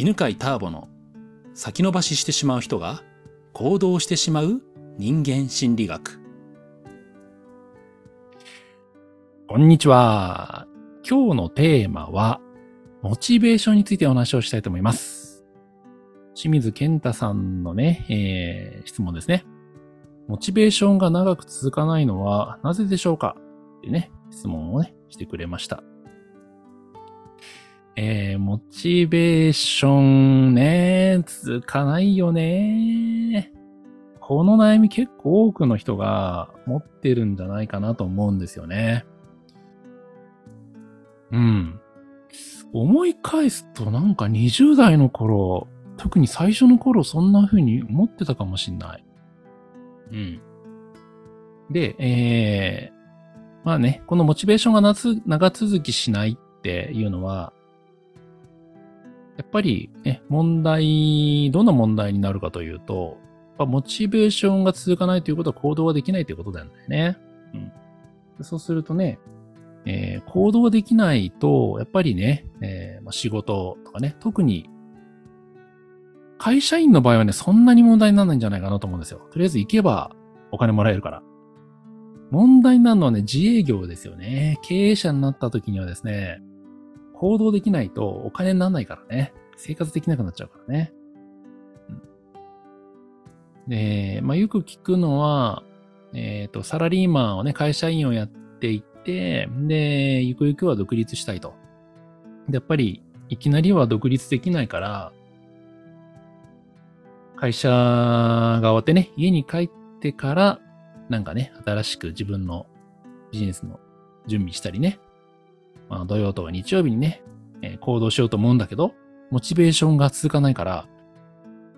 犬飼ターボの先延ばししてしまう人が行動してしまう人間心理学。こんにちは。今日のテーマは、モチベーションについてお話をしたいと思います。清水健太さんのね、えー、質問ですね。モチベーションが長く続かないのはなぜでしょうか？ってね、質問をね、してくれました。えー、モチベーションね、続かないよね。この悩み結構多くの人が持ってるんじゃないかなと思うんですよね。うん。思い返すとなんか20代の頃、特に最初の頃そんな風に思ってたかもしんない。うん。で、えー、まあね、このモチベーションが夏長続きしないっていうのは、やっぱりね、問題、どんな問題になるかというと、やっぱモチベーションが続かないということは行動ができないということだよね。うん。そうするとね、えー、行動できないと、やっぱりね、えーまあ、仕事とかね、特に会社員の場合はね、そんなに問題にならないんじゃないかなと思うんですよ。とりあえず行けばお金もらえるから。問題になるのはね、自営業ですよね。経営者になった時にはですね、行動できないとお金にならないからね。生活できなくなっちゃうからね。で、まあ、よく聞くのは、えっ、ー、と、サラリーマンをね、会社員をやっていて、で、ゆくゆくは独立したいと。で、やっぱり、いきなりは独立できないから、会社が終わってね、家に帰ってから、なんかね、新しく自分のビジネスの準備したりね、まあ、土曜とか日曜日にね、えー、行動しようと思うんだけど、モチベーションが続かないから、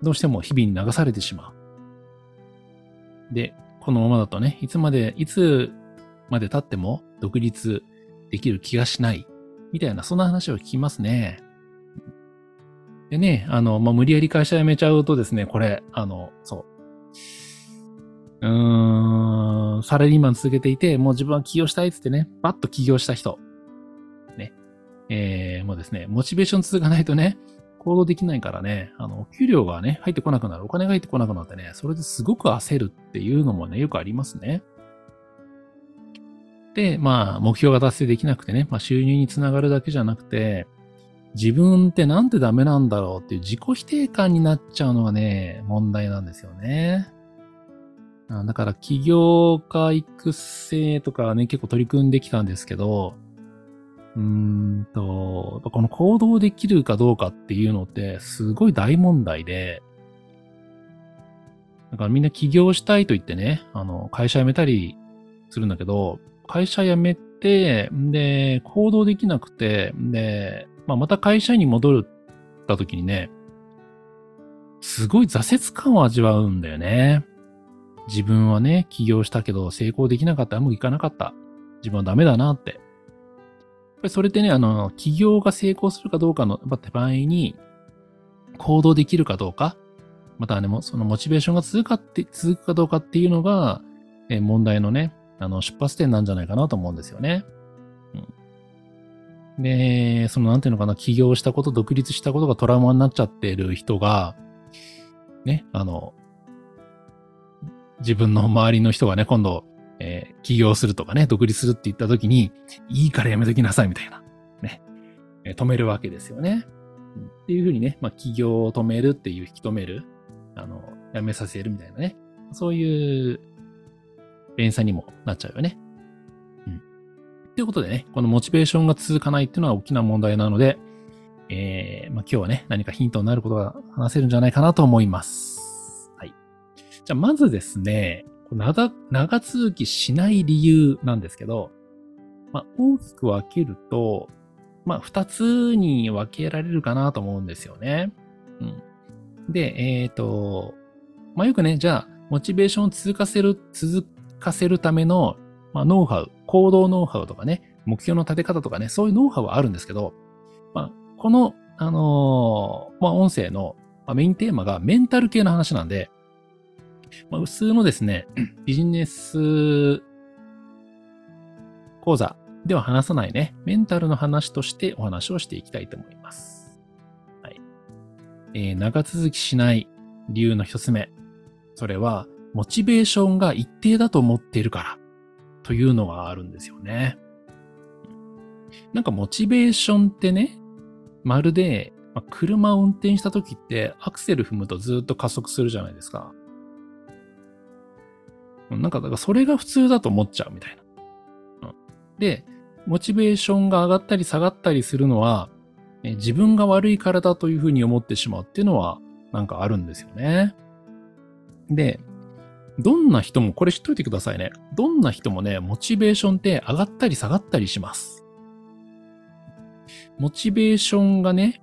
どうしても日々に流されてしまう。で、このままだとね、いつまで、いつまで経っても独立できる気がしない。みたいな、そんな話を聞きますね。でね、あの、まあ、無理やり会社辞めちゃうとですね、これ、あの、そう。うーん、サラリーマン続けていて、もう自分は起業したいっつってね、バッと起業した人。えー、もうですね、モチベーション続かないとね、行動できないからね、あの、お給料がね、入ってこなくなる、お金が入ってこなくなってね、それですごく焦るっていうのもね、よくありますね。で、まあ、目標が達成できなくてね、まあ、収入につながるだけじゃなくて、自分ってなんてダメなんだろうっていう自己否定感になっちゃうのがね、問題なんですよね。だから、起業家育成とかね、結構取り組んできたんですけど、うんと、この行動できるかどうかっていうのってすごい大問題で、だからみんな起業したいと言ってね、あの、会社辞めたりするんだけど、会社辞めて、で、行動できなくて、で、まあ、また会社に戻るった時にね、すごい挫折感を味わうんだよね。自分はね、起業したけど成功できなかった、うまくいかなかった。自分はダメだなって。ぱりそれってね、あの、企業が成功するかどうかの場合に、行動できるかどうか、またね、そのモチベーションが続くかって、続くかどうかっていうのが、え問題のね、あの、出発点なんじゃないかなと思うんですよね。うん、で、その、なんていうのかな、起業したこと、独立したことがトラウマになっちゃってる人が、ね、あの、自分の周りの人がね、今度、えー、起業するとかね、独立するって言った時に、いいからやめときなさいみたいな、ね、えー、止めるわけですよね。うんっていうふうにね、まあ、起業を止めるっていう、引き止める、あの、やめさせるみたいなね、そういう連鎖にもなっちゃうよね。うん。ということでね、このモチベーションが続かないっていうのは大きな問題なので、えー、まあ、今日はね、何かヒントになることが話せるんじゃないかなと思います。はい。じゃあ、まずですね、長、長続きしない理由なんですけど、まあ、大きく分けると、まあ、二つに分けられるかなと思うんですよね。うん。で、えっ、ー、と、まあ、よくね、じゃあ、モチベーションを続かせる、続かせるための、まあ、ノウハウ、行動ノウハウとかね、目標の立て方とかね、そういうノウハウはあるんですけど、まあ、この、あのー、まあ、音声のまメインテーマがメンタル系の話なんで、まあ、普通のですね、ビジネス講座では話さないね、メンタルの話としてお話をしていきたいと思います。はい。えー長続きしない理由の一つ目。それは、モチベーションが一定だと思っているから、というのがあるんですよね。なんかモチベーションってね、まるで、ま車を運転した時ってアクセル踏むとずっと加速するじゃないですか。なんか、だからそれが普通だと思っちゃうみたいな。うんで、モチベーションが上がったり下がったりするのは、え自分が悪いからだというふうに思ってしまうっていうのは、なんかあるんですよね。で、どんな人も、これ知っといてくださいね。どんな人もね、モチベーションって上がったり下がったりします。モチベーションがね、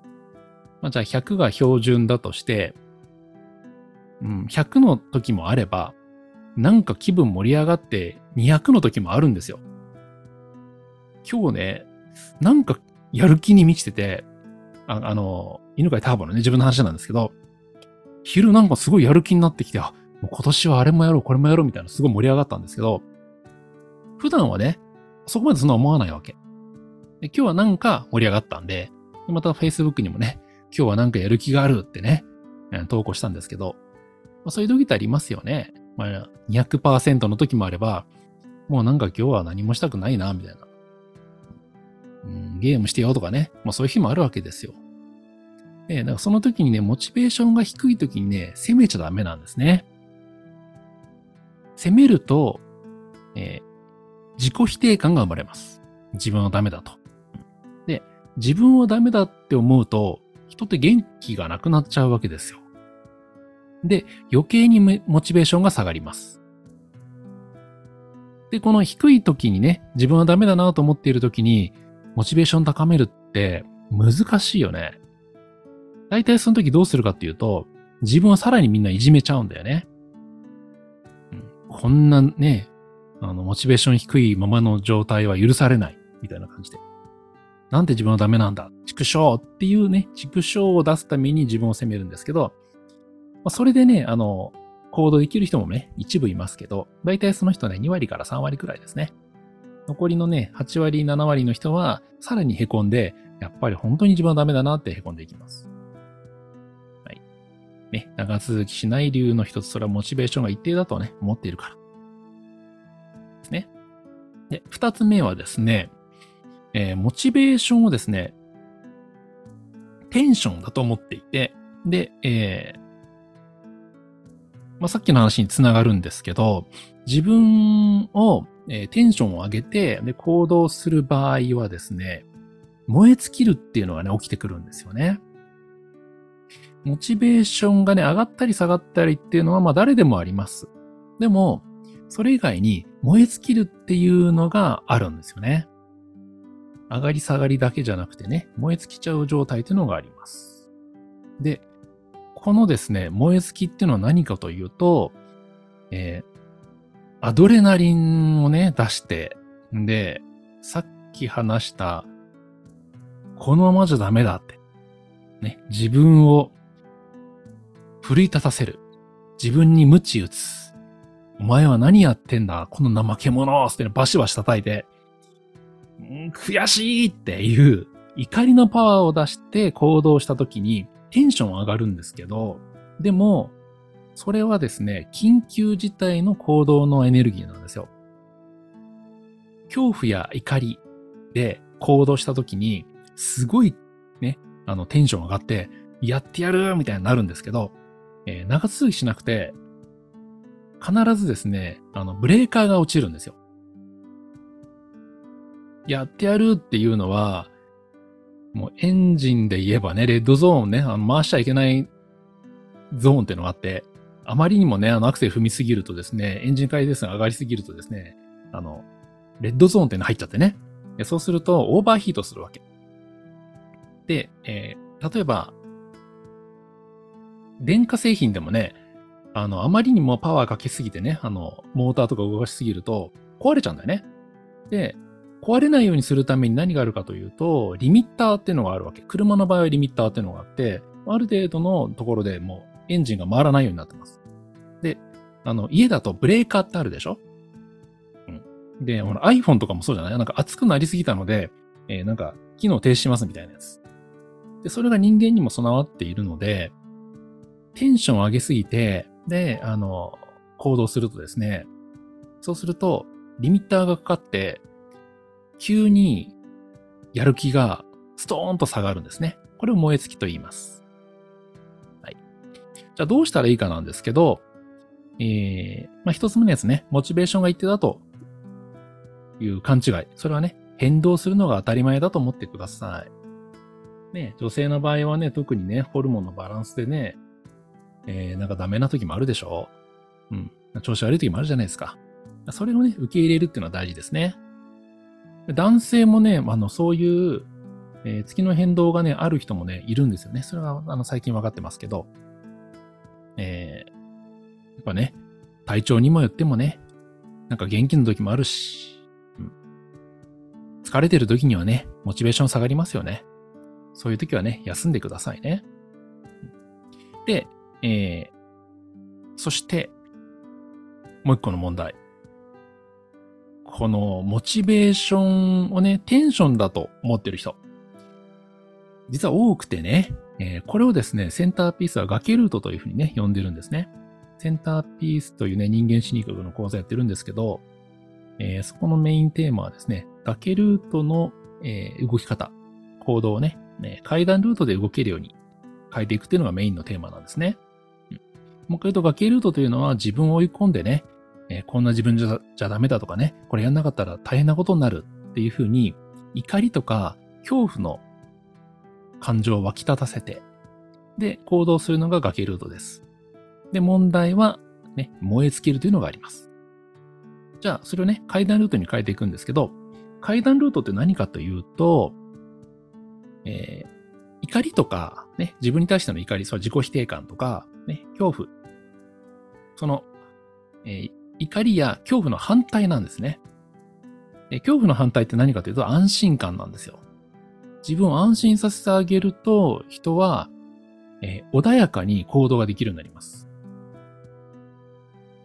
まあ、じゃあ100が標準だとして、うん、100の時もあれば、なんか気分盛り上がって200の時もあるんですよ。今日ね、なんかやる気に満ちてて、ああの、犬飼ターボのね、自分の話なんですけど、昼なんかすごいやる気になってきて、あ、もう今年はあれもやろう、これもやろうみたいなすごい盛り上がったんですけど、普段はね、そこまでそんな思わないわけ。で今日はなんか盛り上がったんで、でまた Facebook にもね、今日はなんかやる気があるってね、投稿したんですけど、まあ、そういう時ってありますよね。まあ、200%の時もあれば、もうなんか今日は何もしたくないな、みたいな。うん、ゲームしてよとかね、まあそういう日もあるわけですよ。で、だかその時にね、モチベーションが低い時にね、攻めちゃダメなんですね。攻めると、えー自己否定感が生まれます。自分はダメだと。で、自分はダメだって思うと、人って元気がなくなっちゃうわけですよ。で、余計にモチベーションが下がります。で、この低い時にね、自分はダメだなと思っている時に、モチベーション高めるって難しいよね。大体その時どうするかっていうと、自分はさらにみんないじめちゃうんだよね。こんなね、あの、モチベーション低いままの状態は許されない、みたいな感じで。なんて自分はダメなんだ、畜生っていうね、畜生を出すために自分を責めるんですけど、まあ、それでね、あの、行動できる人もね、一部いますけど、大体その人ね、2割から3割くらいですね。残りのね、8割、7割の人は、さらに凹んで、やっぱり本当に自分はダメだなって凹んでいきます。はい。ね、長続きしない理由の一つ、それはモチベーションが一定だとね、思っているから。ですね。で、二つ目はですね、えーモチベーションをですね、テンションだと思っていて、で、えーまあ、さっきの話につながるんですけど、自分を、えーテンションを上げて、で、行動する場合はですね、燃え尽きるっていうのがね、起きてくるんですよね。モチベーションがね、上がったり下がったりっていうのは、まあ誰でもあります。でも、それ以外に燃え尽きるっていうのがあるんですよね。上がり下がりだけじゃなくてね、燃え尽きちゃう状態っていうのがあります。で、このですね、燃え尽きっていうのは何かというと、えーアドレナリンをね、出して、んで、さっき話した、このままじゃダメだって。ね、自分を奮い立たせる。自分に鞭打つ。お前は何やってんだ？この怠け者ってバシバシ叩いて、ん悔しいっていう怒りのパワーを出して行動した時にテンション上がるんですけど、でも、それはですね、緊急事態の行動のエネルギーなんですよ。恐怖や怒りで行動した時に、すごいね、あの、テンション上がって、やってやるみたいになるんですけど、えー長続きしなくて、必ずですね、あの、ブレーカーが落ちるんですよ。やってやるっていうのは、もうエンジンで言えばね、レッドゾーンね、あの回しちゃいけないゾーンってのがあって、あまりにもね、あのアクセル踏みすぎるとですね、エンジン回転数が上がりすぎるとですね、あの、レッドゾーンっての入っちゃってね。そうすると、オーバーヒートするわけ。で、えー例えば、電化製品でもね、あの、あまりにもパワーかけすぎてね、あの、モーターとか動かしすぎると、壊れちゃうんだよね。で、壊れないようにするために何があるかというと、リミッターっていうのがあるわけ。車の場合はリミッターっていうのがあって、ある程度のところでもうエンジンが回らないようになってます。で、あの、家だとブレーカーってあるでしょ？うん。で、ほら iPhone とかもそうじゃない？なんか熱くなりすぎたので、えーなんか、機能停止しますみたいなやつ。で、それが人間にも備わっているので、テンションを上げすぎて、で、あの、行動するとですね、そうすると、リミッターがかかって、急にやる気がストーンと下がるんですね。これを燃え尽きと言います。はい。じゃあどうしたらいいかなんですけど、えー、まあ、一つ目のやつね、モチベーションが一定だという勘違い。それはね、変動するのが当たり前だと思ってください。ね、女性の場合はね、特にね、ホルモンのバランスでね、えー、なんかダメな時もあるでしょうん。調子悪い時もあるじゃないですか。それをね、受け入れるっていうのは大事ですね。男性もね、あの、そういう、えー、月の変動がね、ある人もね、いるんですよね。それは、あの、最近分かってますけど、えー、やっぱね、体調にもよってもね、なんか元気の時もあるし、うん、疲れてる時にはね、モチベーション下がりますよね。そういう時はね、休んでくださいね。で、えー、そして、もう一個の問題。このモチベーションをね、テンションだと思ってる人。実は多くてね、えー、これをですね、センターピースは崖ルートというふうにね、呼んでるんですね。センターピースというね、人間心理学の講座やってるんですけど、えー、そこのメインテーマはですね、崖ルートの、えー、動き方、行動をね、ね、階段ルートで動けるように変えていくっていうのがメインのテーマなんですね。うん、もう一回言うと、崖ルートというのは自分を追い込んでね、えー、こんな自分じゃじゃダメだとかね、これやんなかったら大変なことになるっていうふうに、怒りとか恐怖の感情を湧き立たせて、で、行動するのが崖ルートです。で、問題は、ね、燃え尽きるというのがあります。じゃあ、それをね、階段ルートに変えていくんですけど、階段ルートって何かというと、えー、怒りとか、ね、自分に対しての怒り、それは自己否定感とか、ね、恐怖。その、えー、怒りや恐怖の反対なんですね。恐怖の反対って何かというと安心感なんですよ。自分を安心させてあげると人は、えー、穏やかに行動ができるようになります。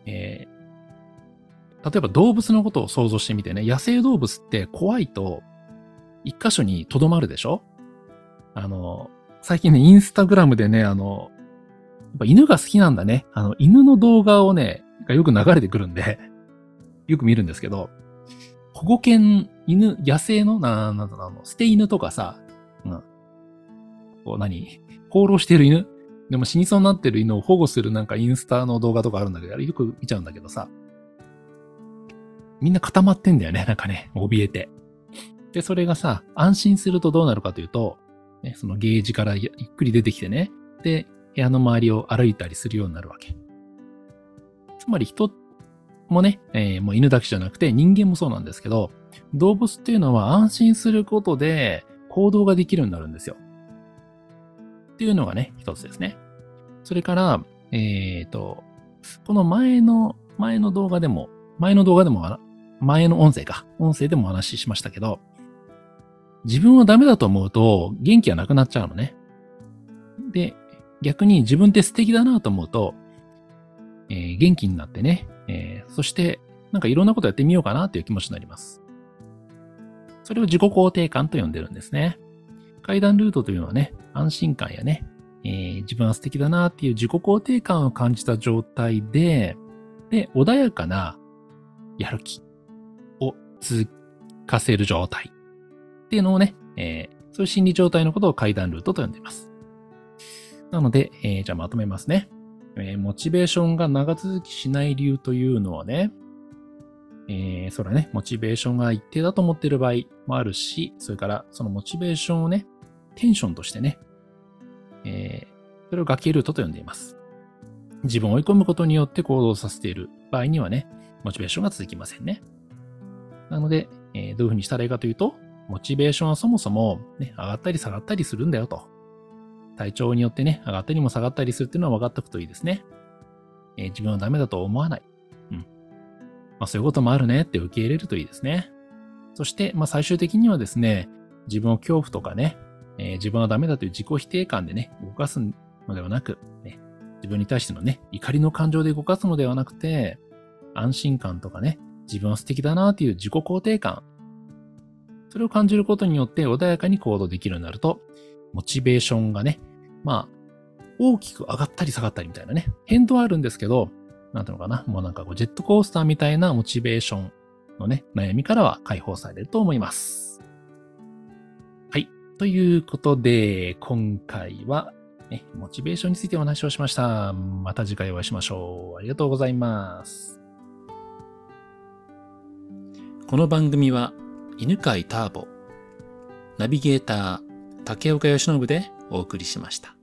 えー、例えば動物のことを想像してみてね、野生動物って怖いと一箇所に留まるでしょ？あの、最近ね、インスタグラムでね、あの、やっぱ犬が好きなんだね。あの、犬の動画をね、がよく流れてくるんで、よく見るんですけど、保護犬、犬、野生の、な、なんだろう、捨て犬とかさ、うん。こう何？放浪してる犬？でも死にそうになってる犬を保護するなんかインスタの動画とかあるんだけど、あれよく見ちゃうんだけどさ、みんな固まってんだよね、なんかね、怯えて。で、それがさ、安心するとどうなるかというと、ね、そのゲージからゆっくり出てきてね、で、部屋の周りを歩いたりするようになるわけ。つまり人もね、えー、もう犬だけじゃなくて人間もそうなんですけど、動物っていうのは安心することで行動ができるようになるんですよ。っていうのがね、一つですね。それから、えっ、ー、と、この前の、前の動画でも、前の動画でも、前の音声か、音声でもお話ししましたけど、自分はダメだと思うと元気がなくなっちゃうのね。で、逆に自分って素敵だなと思うと、えー、元気になってね、えー、そしてなんかいろんなことやってみようかなっていう気持ちになります。それを自己肯定感と呼んでるんですね。階段ルートというのはね、安心感やね、えー、自分は素敵だなっていう自己肯定感を感じた状態で、で、穏やかなやる気を続かせる状態っていうのをね、えー、そういう心理状態のことを階段ルートと呼んでいます。なので、えー、じゃあまとめますね。えー、モチベーションが長続きしない理由というのはね、えー、それはね、モチベーションが一定だと思っている場合もあるし、それからそのモチベーションをね、テンションとしてね、えー、それを崖ルートと呼んでいます。自分を追い込むことによって行動させている場合にはね、モチベーションが続きませんね。なので、えー、どういうふうにしたらいいかというと、モチベーションはそもそも、ね、上がったり下がったりするんだよと。体調によってね、上がったりも下がったりするっていうのは分かっておくといいですね。えー、自分はダメだと思わない。うん。まあそういうこともあるねって受け入れるといいですね。そして、まあ最終的にはですね、自分を恐怖とかね、えー、自分はダメだという自己否定感でね、動かすのではなく、ね、自分に対してのね、怒りの感情で動かすのではなくて、安心感とかね、自分は素敵だなという自己肯定感。それを感じることによって穏やかに行動できるようになると、モチベーションがね、まあ、大きく上がったり下がったりみたいなね。変動はあるんですけど、なんていうのかな。もうなんかこうジェットコースターみたいなモチベーションのね、悩みからは解放されると思います。はい。ということで、今回は、ね、モチベーションについてお話をしました。また次回お会いしましょう。ありがとうございます。この番組は、犬飼ターボ、ナビゲーター、竹岡義信でお送りしました。